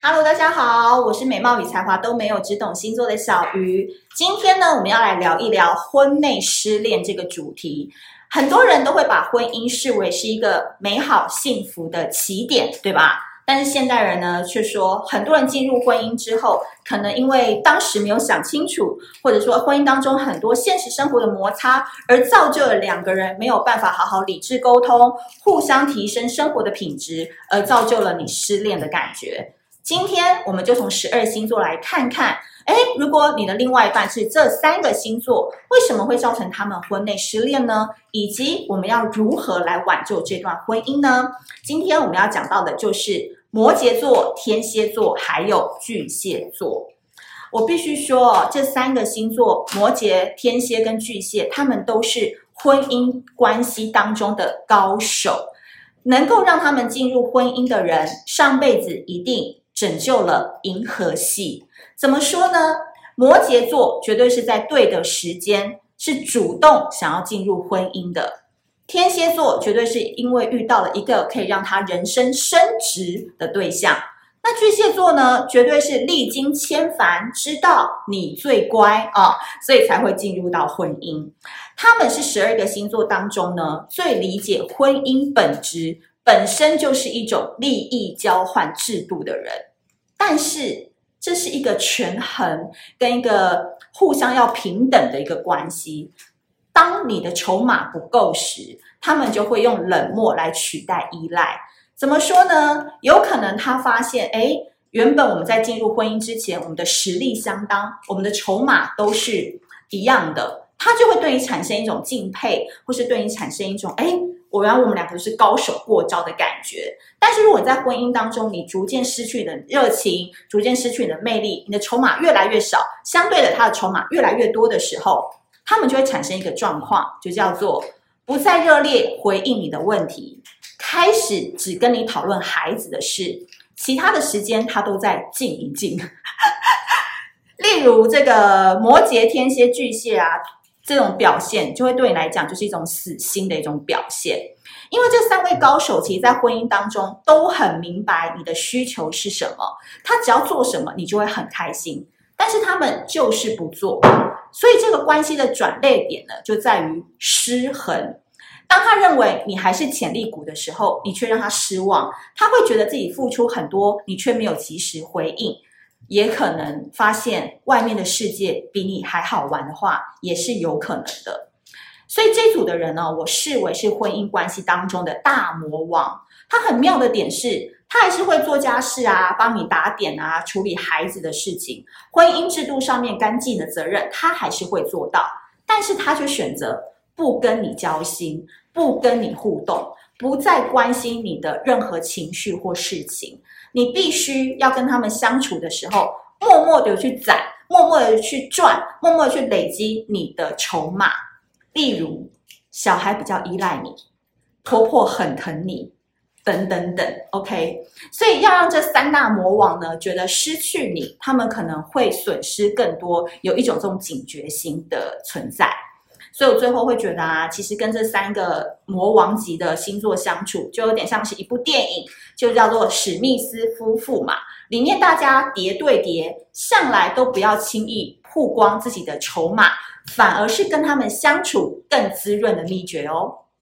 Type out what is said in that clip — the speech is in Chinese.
Hello，大家好，我是美貌与才华都没有，只懂星座的小鱼。今天呢，我们要来聊一聊婚内失恋这个主题。很多人都会把婚姻视为是一个美好幸福的起点，对吧？但是现代人呢，却说很多人进入婚姻之后，可能因为当时没有想清楚，或者说婚姻当中很多现实生活的摩擦，而造就了两个人没有办法好好理智沟通，互相提升生活的品质，而造就了你失恋的感觉。今天我们就从十二星座来看看，诶，如果你的另外一半是这三个星座，为什么会造成他们婚内失恋呢？以及我们要如何来挽救这段婚姻呢？今天我们要讲到的就是摩羯座、天蝎座还有巨蟹座。我必须说，这三个星座——摩羯、天蝎跟巨蟹，他们都是婚姻关系当中的高手，能够让他们进入婚姻的人，上辈子一定。拯救了银河系，怎么说呢？摩羯座绝对是在对的时间，是主动想要进入婚姻的。天蝎座绝对是因为遇到了一个可以让他人生升职的对象。那巨蟹座呢？绝对是历经千帆，知道你最乖啊，所以才会进入到婚姻。他们是十二个星座当中呢，最理解婚姻本质，本身就是一种利益交换制度的人。但是这是一个权衡跟一个互相要平等的一个关系。当你的筹码不够时，他们就会用冷漠来取代依赖。怎么说呢？有可能他发现，哎，原本我们在进入婚姻之前，我们的实力相当，我们的筹码都是一样的，他就会对你产生一种敬佩，或是对你产生一种，哎。我原来我们两个是高手过招的感觉，但是如果在婚姻当中，你逐渐失去你的热情，逐渐失去你的魅力，你的筹码越来越少，相对的他的筹码越来越多的时候，他们就会产生一个状况，就叫做不再热烈回应你的问题，开始只跟你讨论孩子的事，其他的时间他都在静一静。例如这个摩羯、天蝎、巨蟹啊。这种表现就会对你来讲就是一种死心的一种表现，因为这三位高手其实，在婚姻当中都很明白你的需求是什么，他只要做什么，你就会很开心，但是他们就是不做，所以这个关系的转捩点呢，就在于失衡。当他认为你还是潜力股的时候，你却让他失望，他会觉得自己付出很多，你却没有及时回应。也可能发现外面的世界比你还好玩的话，也是有可能的。所以这组的人呢，我视为是婚姻关系当中的大魔王。他很妙的点是，他还是会做家事啊，帮你打点啊，处理孩子的事情，婚姻制度上面干净的责任，他还是会做到。但是他却选择不跟你交心，不跟你互动，不再关心你的任何情绪或事情。你必须要跟他们相处的时候，默默的去攒，默默的去赚，默默的去累积你的筹码。例如，小孩比较依赖你，婆婆很疼你，等等等。OK，所以要让这三大魔王呢，觉得失去你，他们可能会损失更多，有一种这种警觉心的存在。所以我最后会觉得啊，其实跟这三个魔王级的星座相处，就有点像是一部电影，就叫做史密斯夫妇嘛。里面大家叠对叠，向来都不要轻易曝光自己的筹码，反而是跟他们相处更滋润的秘诀哦。